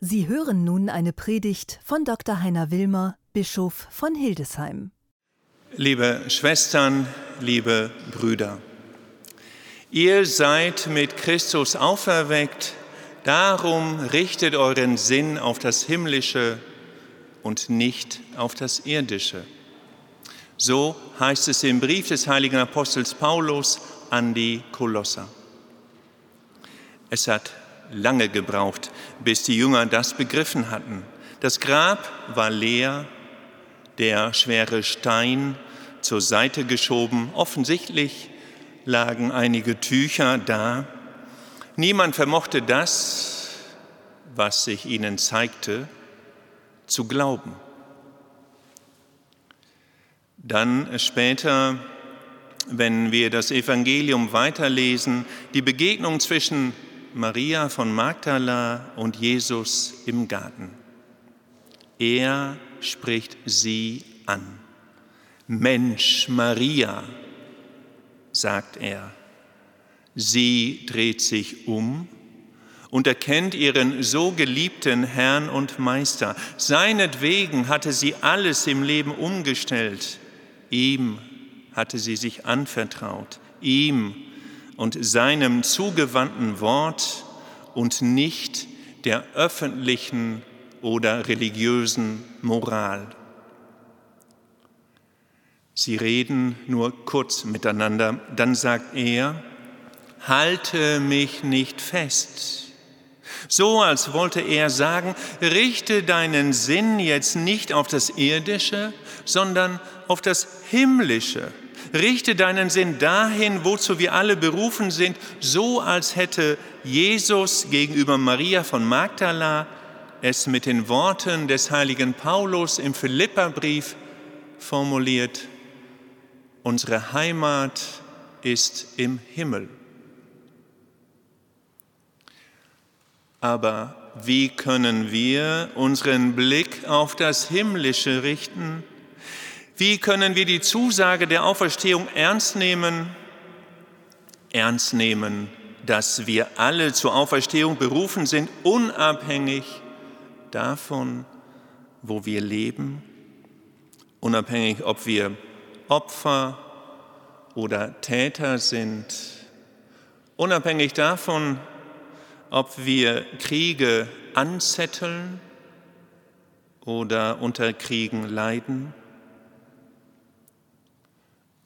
Sie hören nun eine Predigt von Dr. Heiner Wilmer, Bischof von Hildesheim. Liebe Schwestern, liebe Brüder, ihr seid mit Christus auferweckt, darum richtet euren Sinn auf das Himmlische und nicht auf das Irdische. So heißt es im Brief des heiligen Apostels Paulus an die Kolosser. Es hat lange gebraucht, bis die Jünger das begriffen hatten. Das Grab war leer, der schwere Stein zur Seite geschoben, offensichtlich lagen einige Tücher da. Niemand vermochte das, was sich ihnen zeigte, zu glauben. Dann später, wenn wir das Evangelium weiterlesen, die Begegnung zwischen Maria von Magdala und Jesus im Garten. Er spricht sie an. Mensch, Maria, sagt er. Sie dreht sich um und erkennt ihren so geliebten Herrn und Meister. Seinetwegen hatte sie alles im Leben umgestellt. Ihm hatte sie sich anvertraut. Ihm und seinem zugewandten Wort und nicht der öffentlichen oder religiösen Moral. Sie reden nur kurz miteinander, dann sagt er, halte mich nicht fest. So als wollte er sagen, richte deinen Sinn jetzt nicht auf das Irdische, sondern auf das Himmlische. Richte deinen Sinn dahin, wozu wir alle berufen sind, so als hätte Jesus gegenüber Maria von Magdala es mit den Worten des heiligen Paulus im Philipperbrief formuliert. Unsere Heimat ist im Himmel. Aber wie können wir unseren Blick auf das Himmlische richten? Wie können wir die Zusage der Auferstehung ernst nehmen? Ernst nehmen, dass wir alle zur Auferstehung berufen sind, unabhängig davon, wo wir leben, unabhängig, ob wir Opfer oder Täter sind, unabhängig davon, ob wir Kriege anzetteln oder unter Kriegen leiden.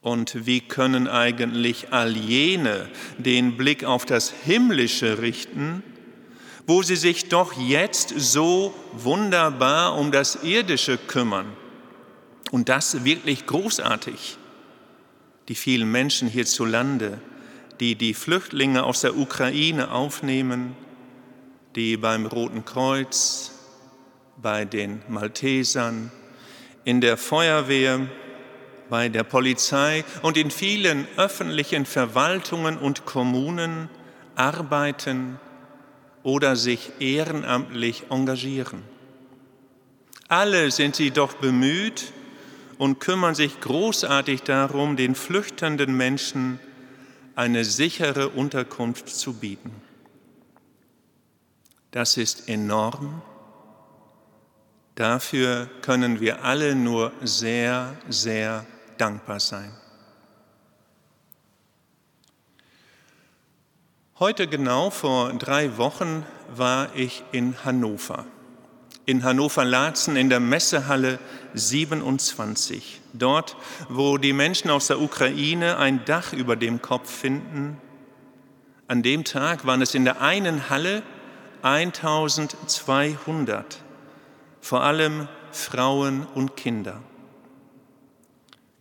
Und wie können eigentlich all jene den Blick auf das Himmlische richten, wo sie sich doch jetzt so wunderbar um das Irdische kümmern? Und das wirklich großartig. Die vielen Menschen hierzulande, die die Flüchtlinge aus der Ukraine aufnehmen, die beim Roten Kreuz, bei den Maltesern, in der Feuerwehr, bei der Polizei und in vielen öffentlichen Verwaltungen und Kommunen arbeiten oder sich ehrenamtlich engagieren. Alle sind sie doch bemüht und kümmern sich großartig darum, den flüchtenden Menschen eine sichere Unterkunft zu bieten. Das ist enorm Dafür können wir alle nur sehr, sehr dankbar sein. Heute genau vor drei Wochen war ich in Hannover. In Hannover-Laatzen in der Messehalle 27. Dort, wo die Menschen aus der Ukraine ein Dach über dem Kopf finden. An dem Tag waren es in der einen Halle 1200 vor allem Frauen und Kinder.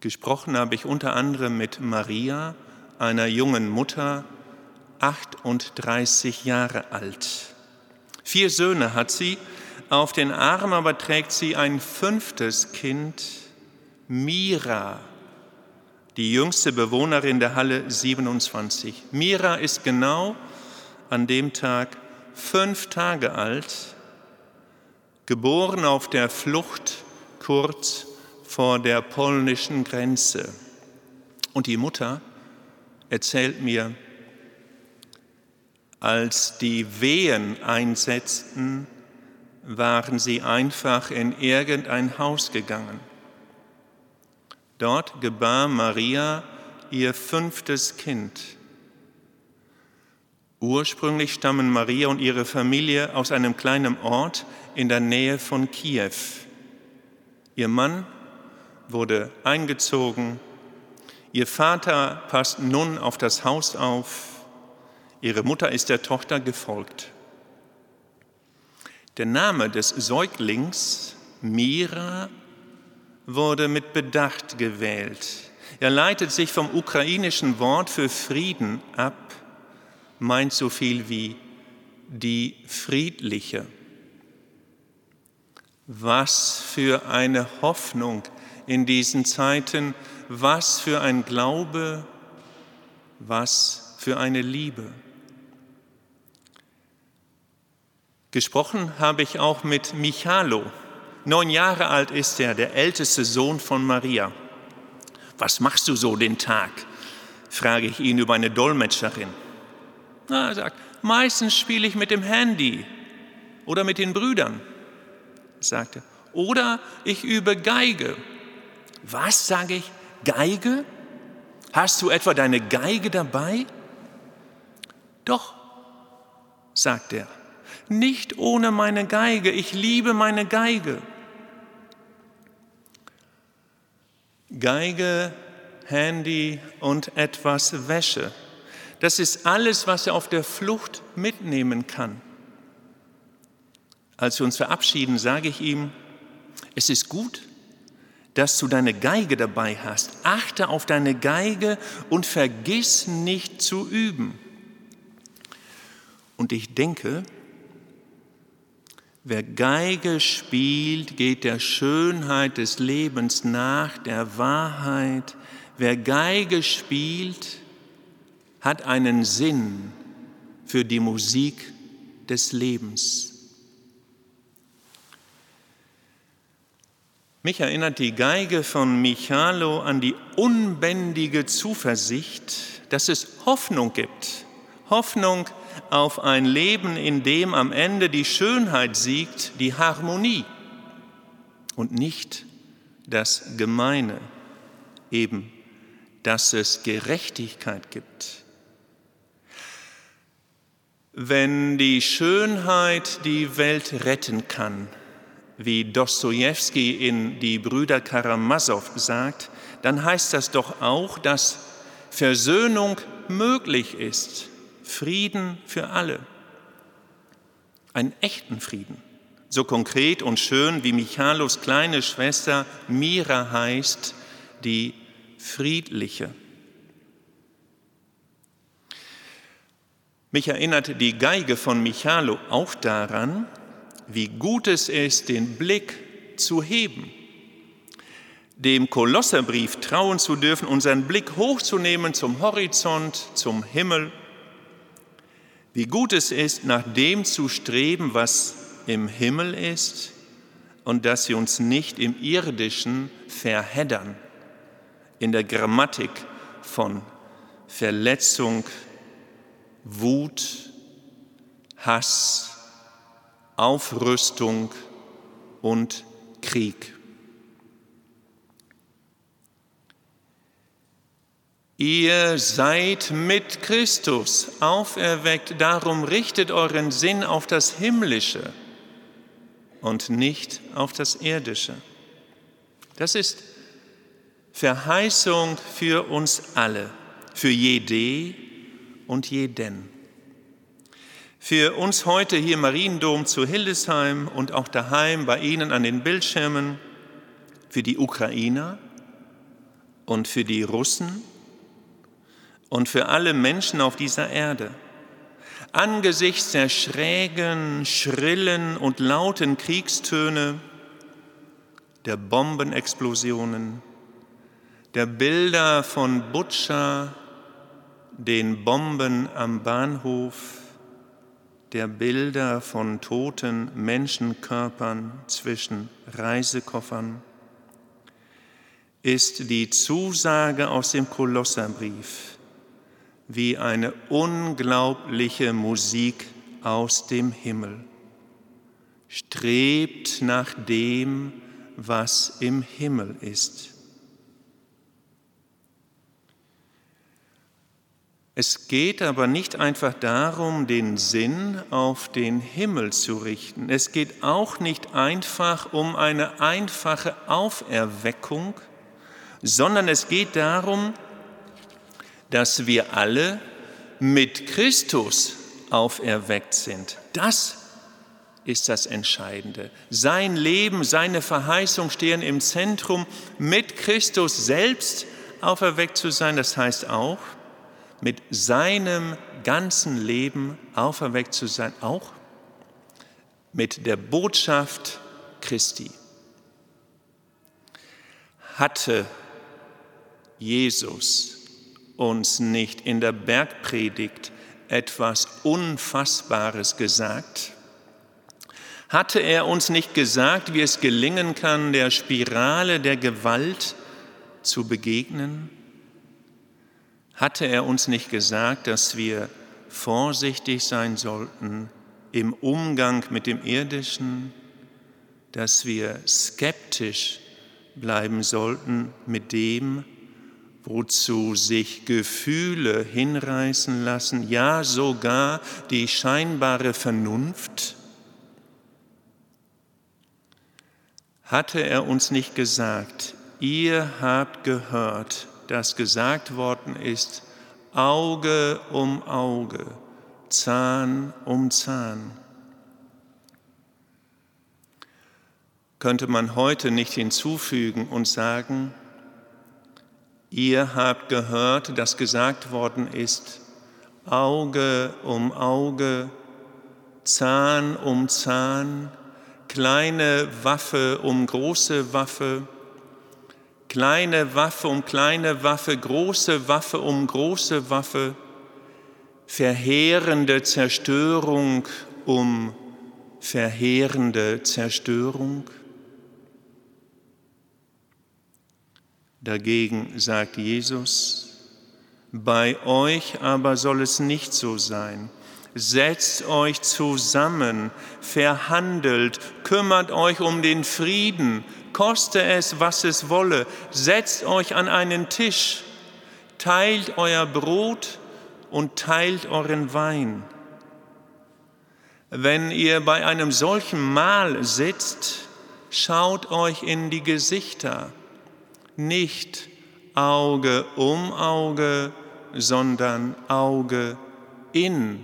Gesprochen habe ich unter anderem mit Maria, einer jungen Mutter, 38 Jahre alt. Vier Söhne hat sie, auf den Arm aber trägt sie ein fünftes Kind, Mira, die jüngste Bewohnerin der Halle 27. Mira ist genau an dem Tag fünf Tage alt geboren auf der Flucht kurz vor der polnischen Grenze. Und die Mutter erzählt mir, als die Wehen einsetzten, waren sie einfach in irgendein Haus gegangen. Dort gebar Maria ihr fünftes Kind. Ursprünglich stammen Maria und ihre Familie aus einem kleinen Ort in der Nähe von Kiew. Ihr Mann wurde eingezogen, ihr Vater passt nun auf das Haus auf, ihre Mutter ist der Tochter gefolgt. Der Name des Säuglings, Mira, wurde mit Bedacht gewählt. Er leitet sich vom ukrainischen Wort für Frieden ab, meint so viel wie die Friedliche. Was für eine Hoffnung in diesen Zeiten, was für ein Glaube, was für eine Liebe. Gesprochen habe ich auch mit Michalo. Neun Jahre alt ist er, der älteste Sohn von Maria. Was machst du so den Tag? frage ich ihn über eine Dolmetscherin. Na, er sagt, meistens spiele ich mit dem Handy oder mit den Brüdern, sagte. Oder ich übe Geige. Was, sage ich, Geige? Hast du etwa deine Geige dabei? Doch, sagt er nicht ohne meine Geige. Ich liebe meine Geige. Geige, Handy und etwas Wäsche. Das ist alles, was er auf der Flucht mitnehmen kann. Als wir uns verabschieden, sage ich ihm, es ist gut, dass du deine Geige dabei hast. Achte auf deine Geige und vergiss nicht zu üben. Und ich denke, Wer Geige spielt, geht der Schönheit des Lebens nach, der Wahrheit. Wer Geige spielt, hat einen Sinn für die Musik des Lebens. Mich erinnert die Geige von Michalo an die unbändige Zuversicht, dass es Hoffnung gibt. Hoffnung auf ein Leben, in dem am Ende die Schönheit siegt, die Harmonie und nicht das Gemeine, eben dass es Gerechtigkeit gibt. Wenn die Schönheit die Welt retten kann, wie Dostoevsky in Die Brüder Karamasow sagt, dann heißt das doch auch, dass Versöhnung möglich ist Frieden für alle. Einen echten Frieden. So konkret und schön wie Michalos kleine Schwester Mira heißt, die friedliche. Mich erinnert die Geige von Michalo auch daran, wie gut es ist, den Blick zu heben, dem Kolosserbrief trauen zu dürfen, unseren Blick hochzunehmen zum Horizont, zum Himmel wie gut es ist, nach dem zu streben, was im Himmel ist und dass wir uns nicht im irdischen verheddern, in der Grammatik von Verletzung, Wut, Hass, Aufrüstung und Krieg. Ihr seid mit Christus auferweckt, darum richtet euren Sinn auf das Himmlische und nicht auf das Irdische. Das ist Verheißung für uns alle, für jede und jeden. Für uns heute hier im Mariendom zu Hildesheim und auch daheim bei Ihnen an den Bildschirmen, für die Ukrainer und für die Russen und für alle Menschen auf dieser Erde. Angesichts der schrägen, schrillen und lauten Kriegstöne, der Bombenexplosionen, der Bilder von Butscha, den Bomben am Bahnhof, der Bilder von toten Menschenkörpern zwischen Reisekoffern, ist die Zusage aus dem Kolosserbrief, wie eine unglaubliche Musik aus dem Himmel. strebt nach dem, was im Himmel ist. Es geht aber nicht einfach darum, den Sinn auf den Himmel zu richten. Es geht auch nicht einfach um eine einfache Auferweckung, sondern es geht darum, dass wir alle mit Christus auferweckt sind. Das ist das Entscheidende. Sein Leben, seine Verheißung stehen im Zentrum, mit Christus selbst auferweckt zu sein. Das heißt auch, mit seinem ganzen Leben auferweckt zu sein, auch mit der Botschaft Christi. Hatte Jesus uns nicht in der Bergpredigt etwas Unfassbares gesagt? Hatte er uns nicht gesagt, wie es gelingen kann, der Spirale der Gewalt zu begegnen? Hatte er uns nicht gesagt, dass wir vorsichtig sein sollten im Umgang mit dem Irdischen, dass wir skeptisch bleiben sollten mit dem, wozu sich Gefühle hinreißen lassen, ja sogar die scheinbare Vernunft? Hatte er uns nicht gesagt, ihr habt gehört, das gesagt worden ist, Auge um Auge, Zahn um Zahn. Könnte man heute nicht hinzufügen und sagen, ihr habt gehört, dass gesagt worden ist, Auge um Auge, Zahn um Zahn, kleine Waffe um große Waffe, kleine Waffe um kleine Waffe, große Waffe um große Waffe, verheerende Zerstörung um verheerende Zerstörung. Dagegen sagt Jesus, bei euch aber soll es nicht so sein. Setzt euch zusammen, verhandelt, kümmert euch um den Frieden, koste es, was es wolle, setzt euch an einen Tisch, teilt euer Brot und teilt euren Wein. Wenn ihr bei einem solchen Mahl sitzt, schaut euch in die Gesichter, nicht Auge um Auge, sondern Auge in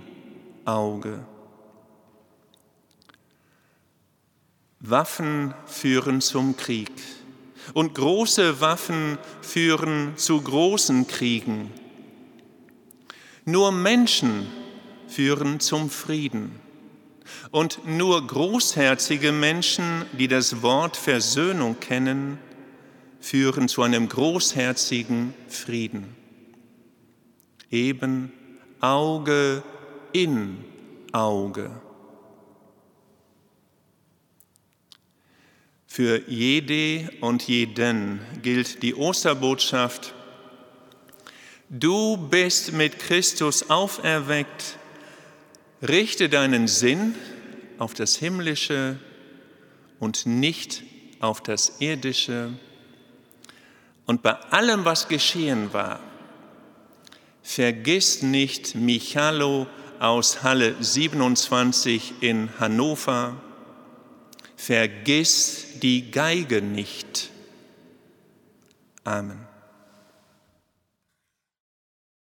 Auge. Waffen führen zum Krieg und große Waffen führen zu großen Kriegen. Nur Menschen führen zum Frieden. Und nur großherzige Menschen, die das Wort Versöhnung kennen, führen zu einem großherzigen Frieden. Eben Auge in Auge. Für jede und jeden gilt die Osterbotschaft, du bist mit Christus auferweckt, richte deinen Sinn auf das Himmlische und nicht auf das Irdische. Und bei allem, was geschehen war, vergiss nicht Michalo aus Halle 27 in Hannover, vergiss die Geige nicht. Amen.